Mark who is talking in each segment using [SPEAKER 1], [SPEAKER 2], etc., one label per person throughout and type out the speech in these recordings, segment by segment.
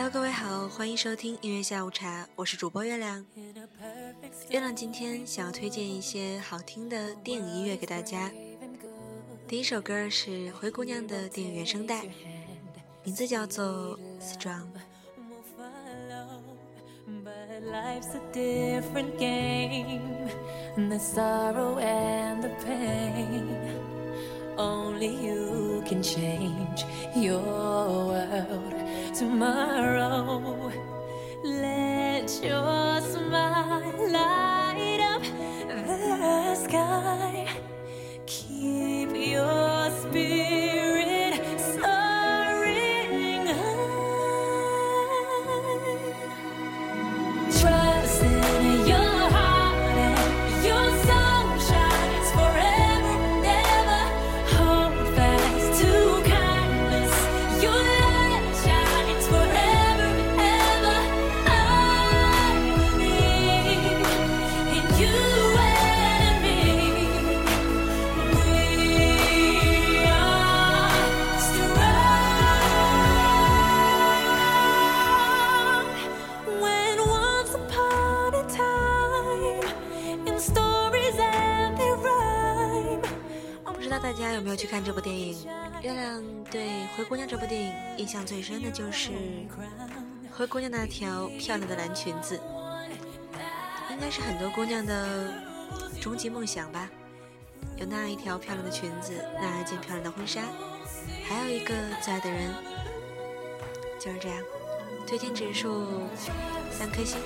[SPEAKER 1] Hello，各位好，欢迎收听音乐下午茶，我是主播月亮。月亮今天想要推荐一些好听的电影音乐给大家。第一首歌是《灰姑娘》的电影原声带，名字叫做《Strong》。
[SPEAKER 2] Life's a different game. The sorrow and the pain. Only you can change your world tomorrow. Let your smile light up the sky.
[SPEAKER 1] 去看这部电影？月亮对《灰姑娘》这部电影印象最深的就是灰姑娘那条漂亮的蓝裙子，应该是很多姑娘的终极梦想吧。有那样一条漂亮的裙子，那一件漂亮的婚纱，还有一个最爱的人，就是这样。推荐指数三颗星。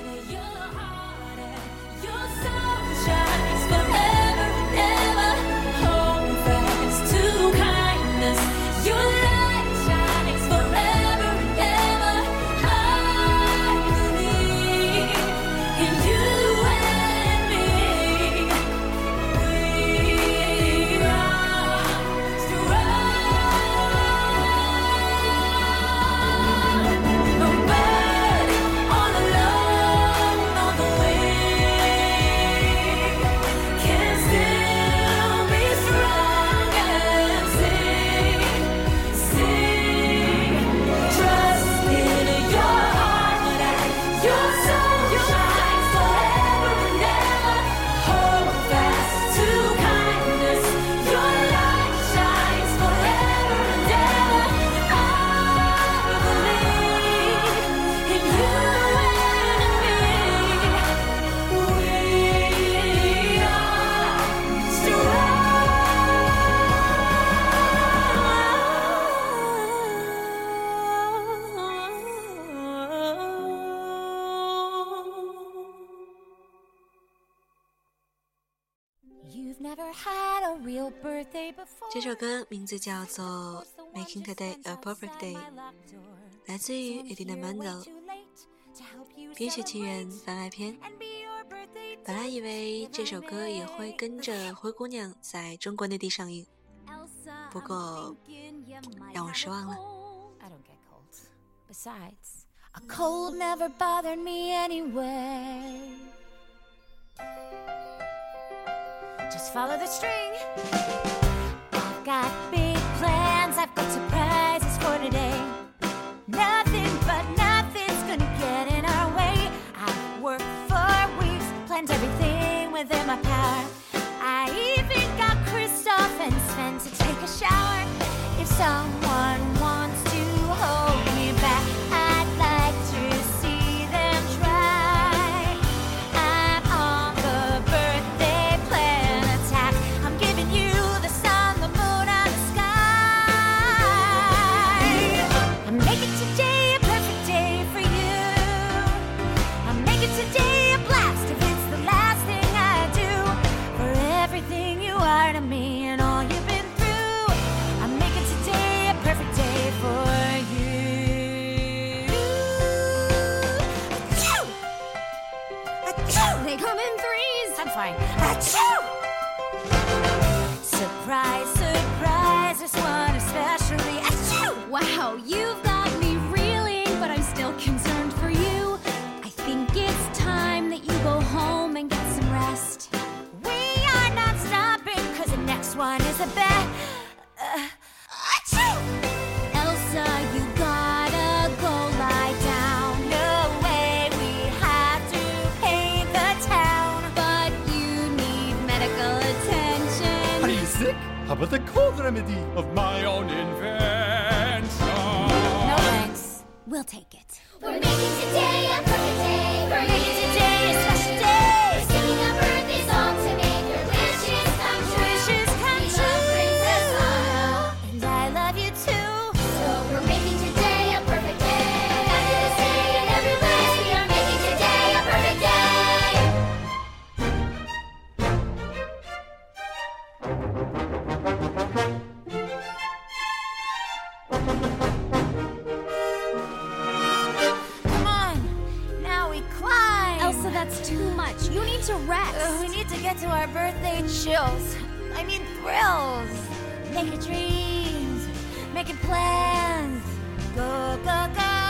[SPEAKER 1] 这首歌名字叫做《Making Today a Perfect Day》，来自于 Edina mendel《冰雪奇缘》番外篇。本来以为这首歌也会跟着《灰姑娘》在中国内地上映，不过让我失望了。
[SPEAKER 2] Besides, a cold never bothered me anyway. Just follow the string. I've got big plans, I've got surprises for today. Nothing but nothing's gonna get in our way. I've worked for weeks, planned everything within my power. I even got Christoph and Sven to take a shower. If someone
[SPEAKER 3] remedy of my own invention?
[SPEAKER 2] No thanks. We'll take it.
[SPEAKER 4] We're making today a perfect day. We're making Come
[SPEAKER 2] on. Now we climb.
[SPEAKER 5] Elsa, that's too much. You need to rest.
[SPEAKER 2] Uh, we need to get to our birthday chills. I mean thrills. Making dreams. Making plans. Go, go, go,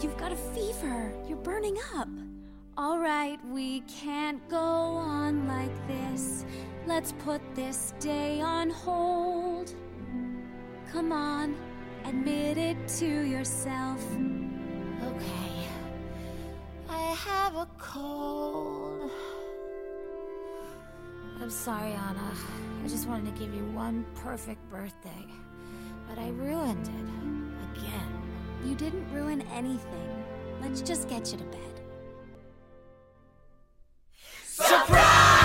[SPEAKER 5] You've got a fever. You're burning up. All right, we can't go on like this. Let's put this day on hold. Come on, admit it to yourself.
[SPEAKER 2] Okay. I have a cold. I'm sorry, Anna. I just wanted to give you one perfect birthday. But I ruined it. Again.
[SPEAKER 5] You didn't ruin anything. Let's just get you to bed.
[SPEAKER 2] Wow.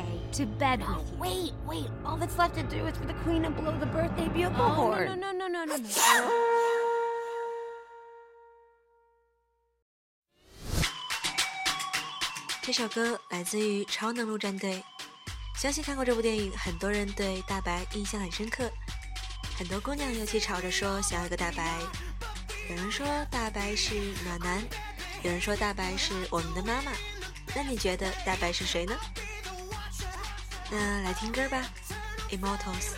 [SPEAKER 5] Okay, to bed with you.
[SPEAKER 2] Wait, wait. All that's left to do is for the queen to blow the birthday bugle
[SPEAKER 5] Oh,
[SPEAKER 2] horn.
[SPEAKER 5] no, no, no, no, no, no.
[SPEAKER 1] 这首歌来自于《超能陆战队》，相信看过这部电影，很多人对大白印象很深刻。很多姑娘尤其吵着说想要一个大白，有人说大白是暖男，有人说大白是我们的妈妈。那你觉得大白是谁呢？那来听歌吧，《Immortals》。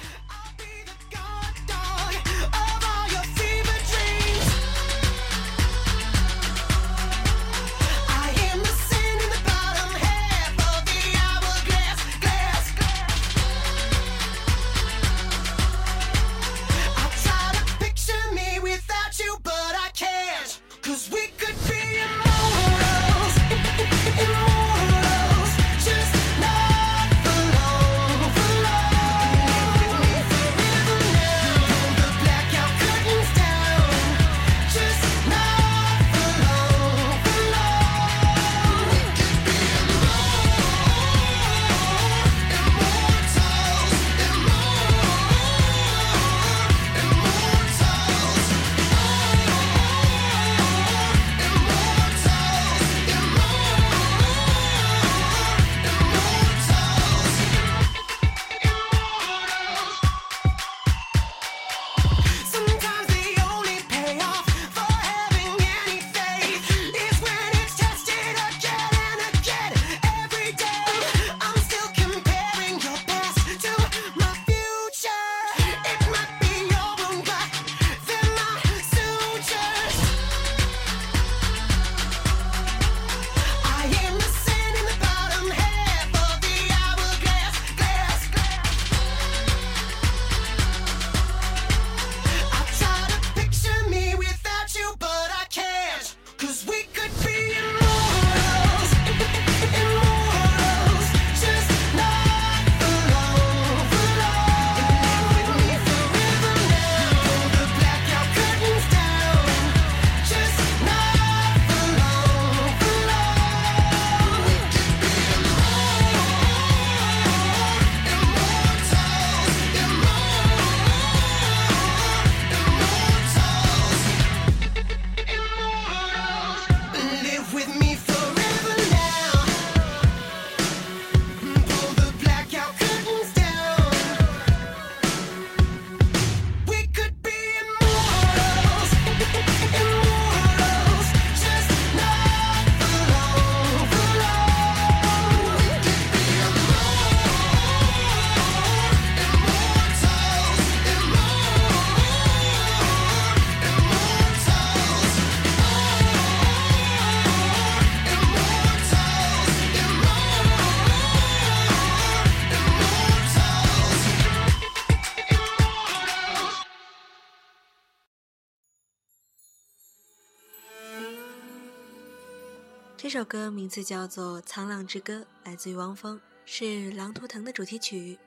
[SPEAKER 6] 这
[SPEAKER 1] 首歌名字叫做《沧浪之歌》，来自于汪峰，是《狼图腾》的主题曲。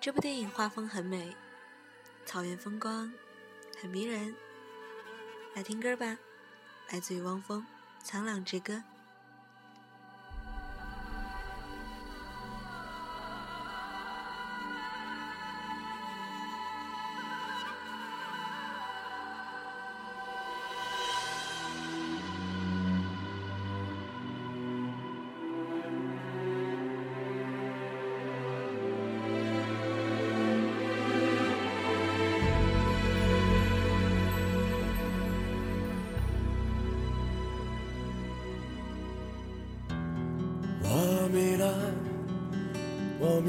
[SPEAKER 1] 这部电影画风很美，草原风光很迷人。来听歌吧，来自于汪峰《沧浪之歌》。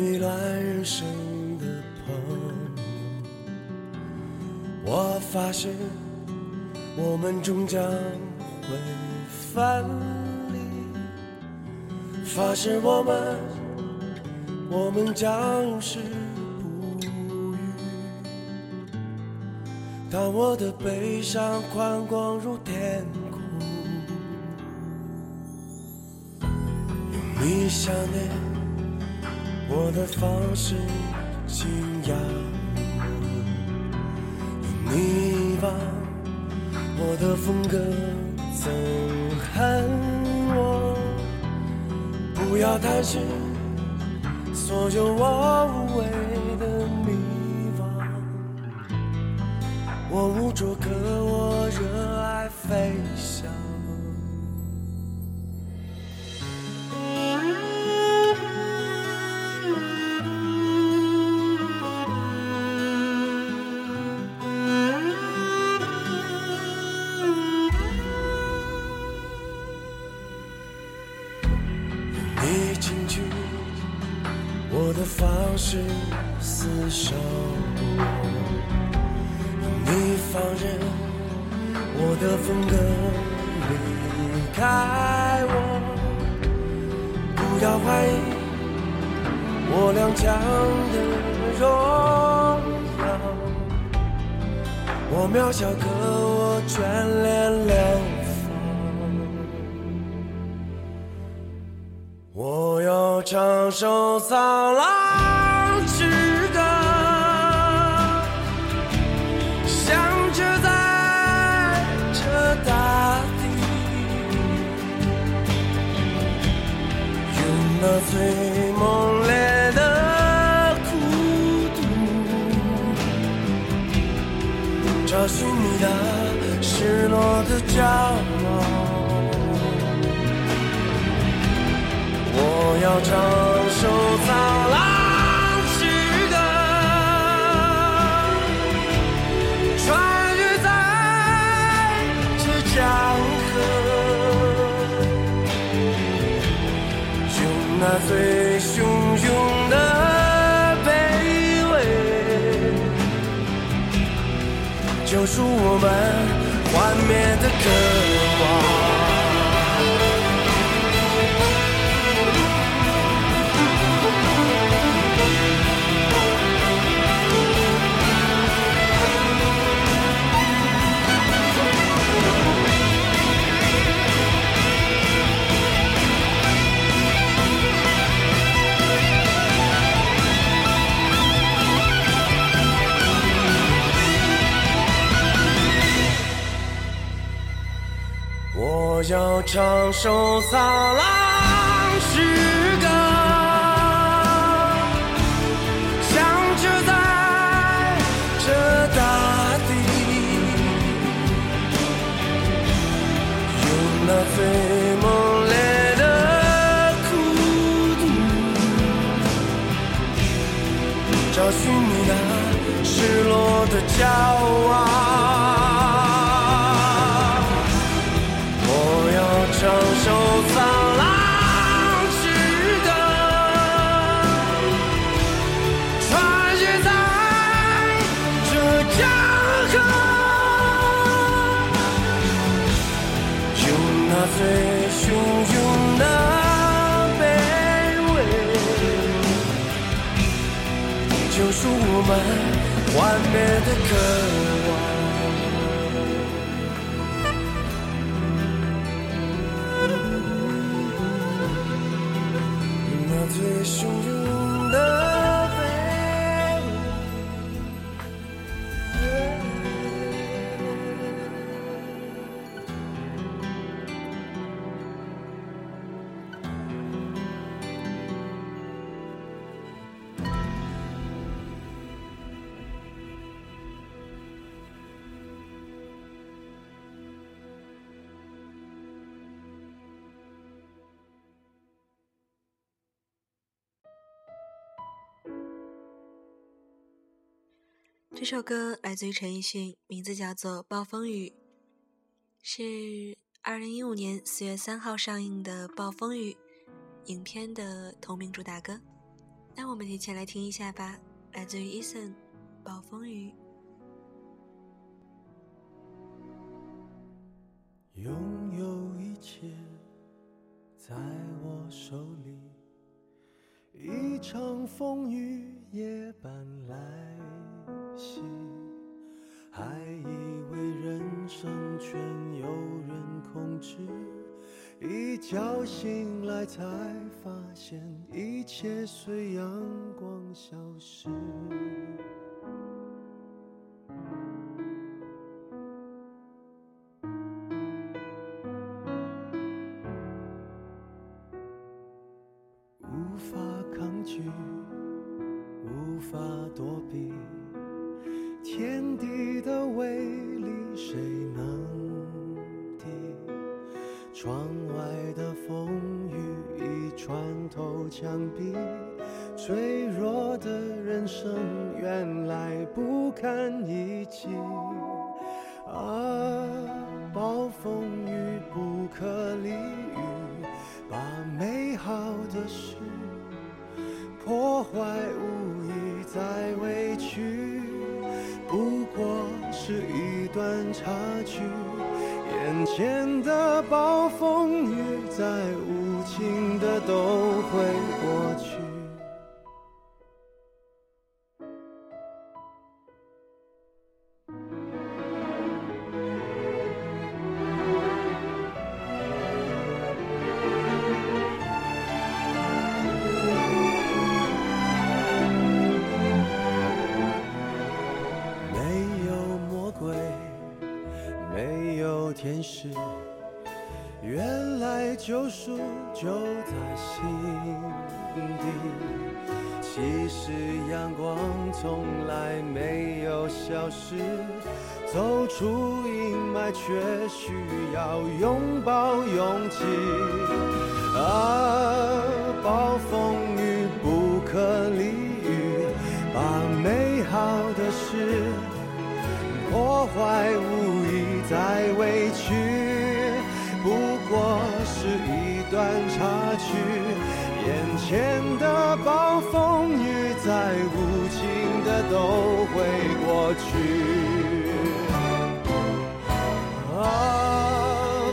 [SPEAKER 7] 迷乱人生的朋友。我发誓我们终将会分离，发誓我们，我们将永世不渝。当我的悲伤宽广如天空。你想念我的方式惊讶，用你遗忘我的风格憎恨我。不要担心所有我无谓的迷惘，我无助可我热爱飞翔。厮守；你放任我的风格离开我。不要怀疑我踉跄的荣耀，我渺小可我眷恋两方。我要唱首沧浪的骄傲。我要唱灭的渴望。唱首沧浪之歌，响彻在这大地，用那最猛烈的孤独，找寻你那失落的骄傲。们幻灭的渴望。
[SPEAKER 1] 这首歌来自于陈奕迅，名字叫做《暴风雨》，是二零一五年四月三号上映的《暴风雨》影片的同名主打歌。那我们一起来听一下吧，来自于 Eason，《暴风雨》。
[SPEAKER 8] 拥有一切在我手里，一场风雨夜半来还以为人生全由人控制，一觉醒来才发现一切随阳光消失。原来不堪一击。啊，暴风雨不可理喻，把美好的事破坏无意再委屈，不过是一段插曲。眼前的暴风雨再无情的都救赎就在心底。其实阳光从来没有消失，走出阴霾却需要拥抱勇气。啊，暴风雨不可理喻，把美好的事破坏无意再眼前的暴风雨再无情的都会过去。啊，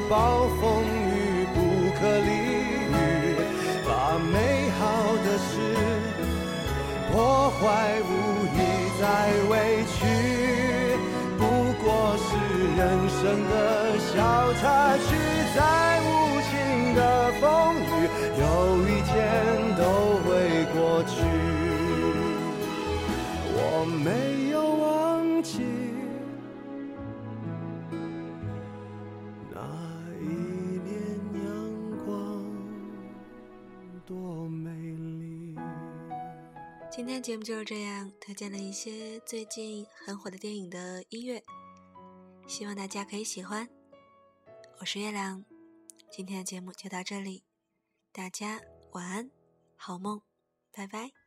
[SPEAKER 8] 暴风雨不可理喻，把美好的事破坏无意再委屈，不过是人生的小插曲，再
[SPEAKER 1] 天节目就是这样，推荐了一些最近很火的电影的音乐，希望大家可以喜欢。我是月亮，今天的节目就到这里，大家晚安，好梦，拜拜。